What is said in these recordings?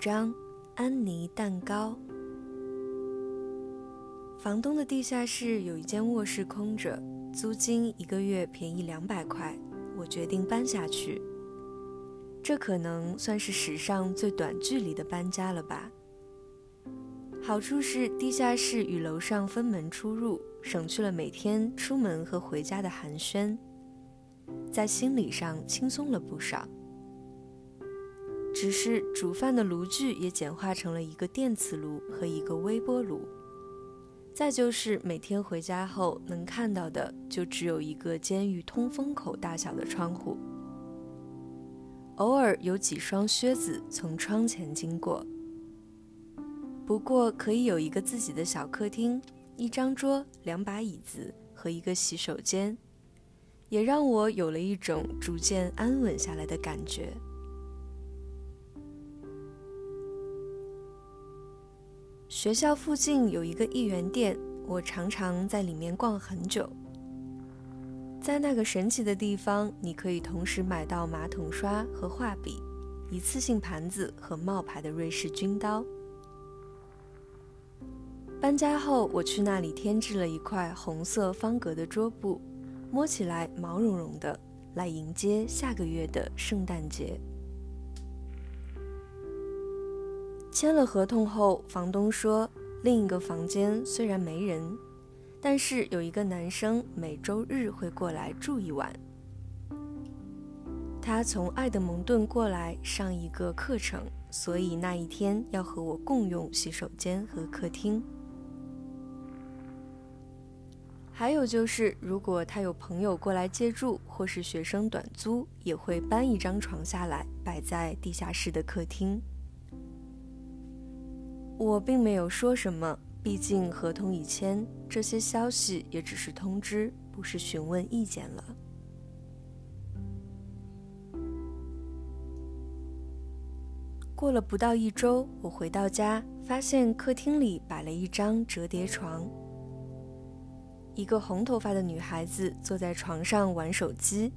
张：安妮蛋糕。房东的地下室有一间卧室空着，租金一个月便宜两百块，我决定搬下去。这可能算是史上最短距离的搬家了吧。好处是地下室与楼上分门出入，省去了每天出门和回家的寒暄，在心理上轻松了不少。只是煮饭的炉具也简化成了一个电磁炉和一个微波炉。再就是每天回家后能看到的，就只有一个监狱通风口大小的窗户。偶尔有几双靴子从窗前经过。不过可以有一个自己的小客厅，一张桌、两把椅子和一个洗手间，也让我有了一种逐渐安稳下来的感觉。学校附近有一个一元店，我常常在里面逛很久。在那个神奇的地方，你可以同时买到马桶刷和画笔、一次性盘子和冒牌的瑞士军刀。搬家后，我去那里添置了一块红色方格的桌布，摸起来毛茸茸的，来迎接下个月的圣诞节。签了合同后，房东说另一个房间虽然没人，但是有一个男生每周日会过来住一晚。他从爱德蒙顿过来上一个课程，所以那一天要和我共用洗手间和客厅。还有就是，如果他有朋友过来借住，或是学生短租，也会搬一张床下来摆在地下室的客厅。我并没有说什么，毕竟合同已签，这些消息也只是通知，不是询问意见了。过了不到一周，我回到家，发现客厅里摆了一张折叠床，一个红头发的女孩子坐在床上玩手机。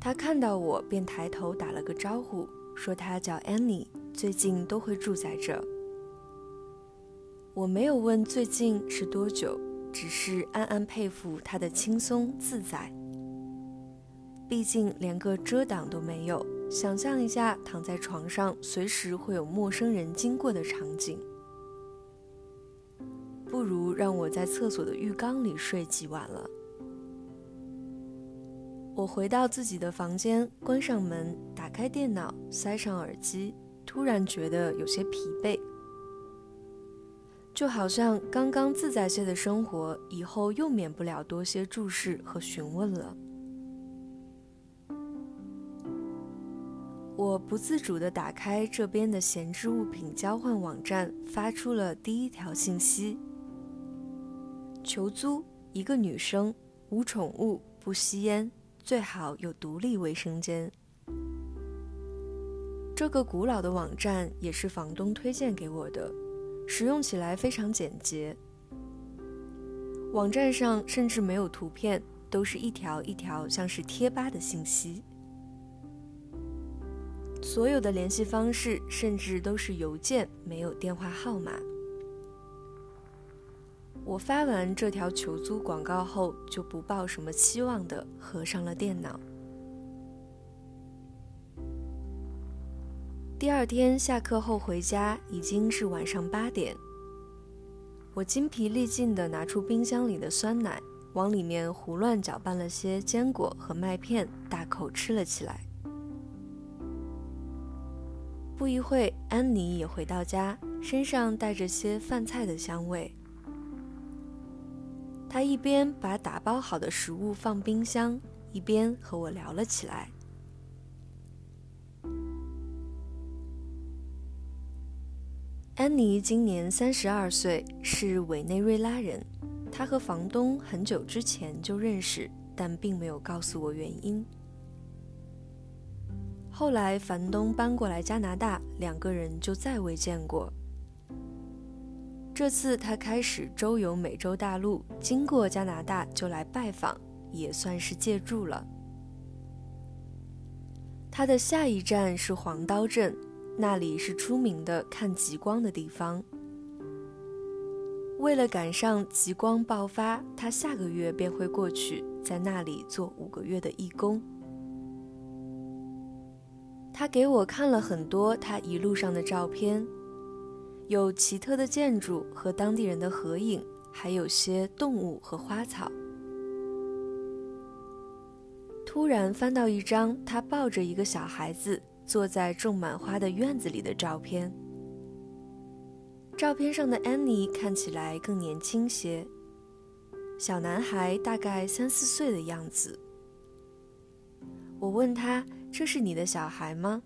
她看到我便抬头打了个招呼，说她叫 Annie。最近都会住在这。我没有问最近是多久，只是暗暗佩服他的轻松自在。毕竟连个遮挡都没有，想象一下躺在床上随时会有陌生人经过的场景，不如让我在厕所的浴缸里睡几晚了。我回到自己的房间，关上门，打开电脑，塞上耳机。突然觉得有些疲惫，就好像刚刚自在些的生活，以后又免不了多些注视和询问了。我不自主地打开这边的闲置物品交换网站，发出了第一条信息：求租一个女生，无宠物，不吸烟，最好有独立卫生间。这个古老的网站也是房东推荐给我的，使用起来非常简洁。网站上甚至没有图片，都是一条一条像是贴吧的信息。所有的联系方式甚至都是邮件，没有电话号码。我发完这条求租广告后，就不抱什么期望的合上了电脑。第二天下课后回家已经是晚上八点。我精疲力尽地拿出冰箱里的酸奶，往里面胡乱搅拌了些坚果和麦片，大口吃了起来。不一会，安妮也回到家，身上带着些饭菜的香味。她一边把打包好的食物放冰箱，一边和我聊了起来。安妮今年三十二岁，是委内瑞拉人。她和房东很久之前就认识，但并没有告诉我原因。后来房东搬过来加拿大，两个人就再未见过。这次他开始周游美洲大陆，经过加拿大就来拜访，也算是借住了。他的下一站是黄刀镇。那里是出名的看极光的地方。为了赶上极光爆发，他下个月便会过去，在那里做五个月的义工。他给我看了很多他一路上的照片，有奇特的建筑和当地人的合影，还有些动物和花草。突然翻到一张他抱着一个小孩子坐在种满花的院子里的照片。照片上的安妮看起来更年轻些，小男孩大概三四岁的样子。我问他：“这是你的小孩吗？”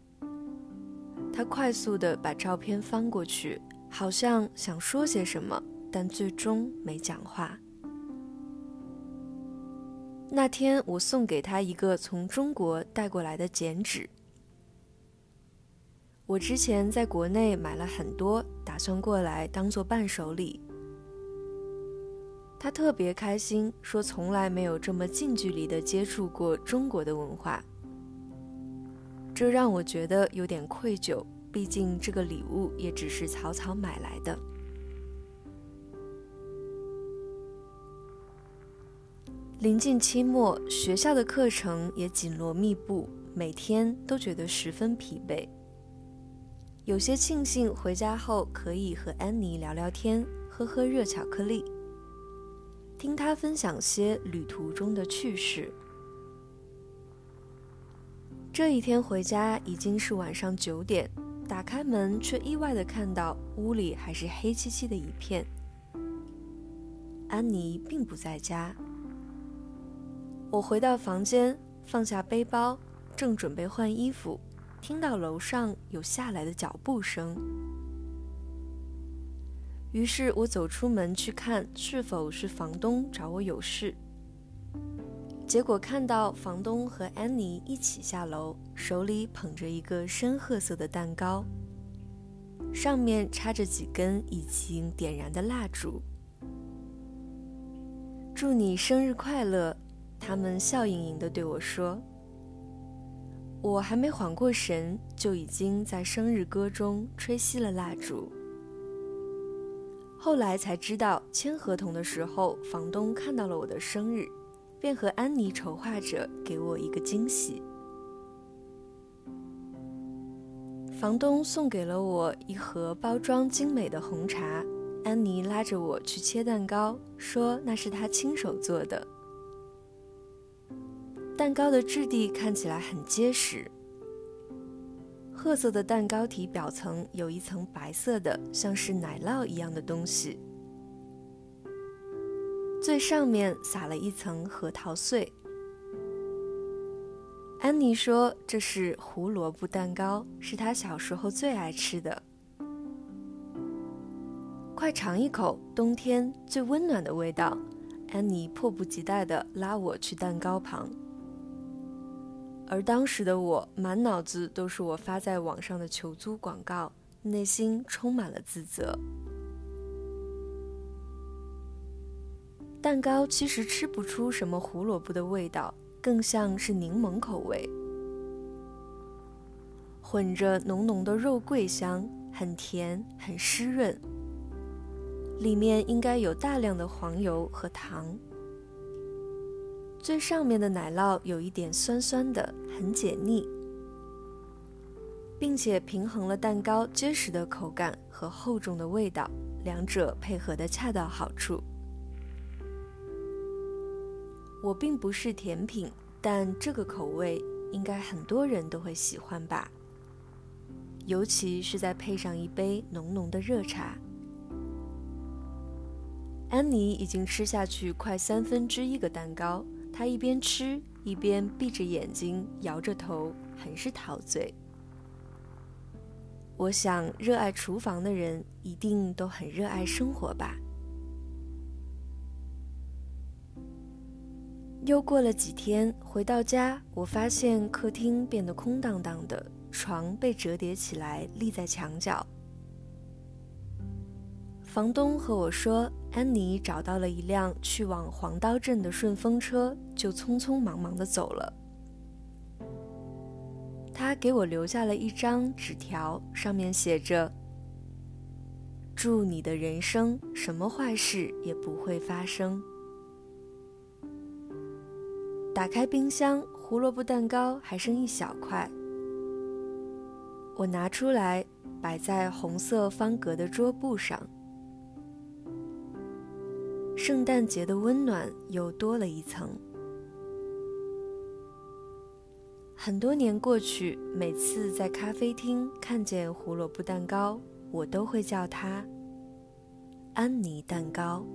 他快速地把照片翻过去，好像想说些什么，但最终没讲话。那天我送给他一个从中国带过来的剪纸。我之前在国内买了很多，打算过来当做伴手礼。他特别开心，说从来没有这么近距离的接触过中国的文化。这让我觉得有点愧疚，毕竟这个礼物也只是草草买来的。临近期末，学校的课程也紧锣密布，每天都觉得十分疲惫。有些庆幸回家后可以和安妮聊聊天，喝喝热巧克力，听她分享些旅途中的趣事。这一天回家已经是晚上九点，打开门却意外的看到屋里还是黑漆漆的一片。安妮并不在家。我回到房间，放下背包，正准备换衣服。听到楼上有下来的脚步声，于是我走出门去看是否是房东找我有事。结果看到房东和安妮一起下楼，手里捧着一个深褐色的蛋糕，上面插着几根已经点燃的蜡烛。祝你生日快乐！他们笑盈盈地对我说。我还没缓过神，就已经在生日歌中吹熄了蜡烛。后来才知道，签合同的时候，房东看到了我的生日，便和安妮筹划着给我一个惊喜。房东送给了我一盒包装精美的红茶，安妮拉着我去切蛋糕，说那是她亲手做的。蛋糕的质地看起来很结实，褐色的蛋糕体表层有一层白色的，像是奶酪一样的东西，最上面撒了一层核桃碎。安妮说这是胡萝卜蛋糕，是她小时候最爱吃的。快尝一口，冬天最温暖的味道。安妮迫不及待地拉我去蛋糕旁。而当时的我，满脑子都是我发在网上的求租广告，内心充满了自责。蛋糕其实吃不出什么胡萝卜的味道，更像是柠檬口味，混着浓浓的肉桂香，很甜，很湿润。里面应该有大量的黄油和糖。最上面的奶酪有一点酸酸的，很解腻，并且平衡了蛋糕结实的口感和厚重的味道，两者配合的恰到好处。我并不是甜品，但这个口味应该很多人都会喜欢吧，尤其是再配上一杯浓浓的热茶。安妮已经吃下去快三分之一个蛋糕。他一边吃一边闭着眼睛，摇着头，很是陶醉。我想，热爱厨房的人一定都很热爱生活吧。又过了几天，回到家，我发现客厅变得空荡荡的，床被折叠起来立在墙角。房东和我说，安妮找到了一辆去往黄刀镇的顺风车，就匆匆忙忙的走了。他给我留下了一张纸条，上面写着：“祝你的人生什么坏事也不会发生。”打开冰箱，胡萝卜蛋糕还剩一小块。我拿出来，摆在红色方格的桌布上。圣诞节的温暖又多了一层。很多年过去，每次在咖啡厅看见胡萝卜蛋糕，我都会叫它“安妮蛋糕”。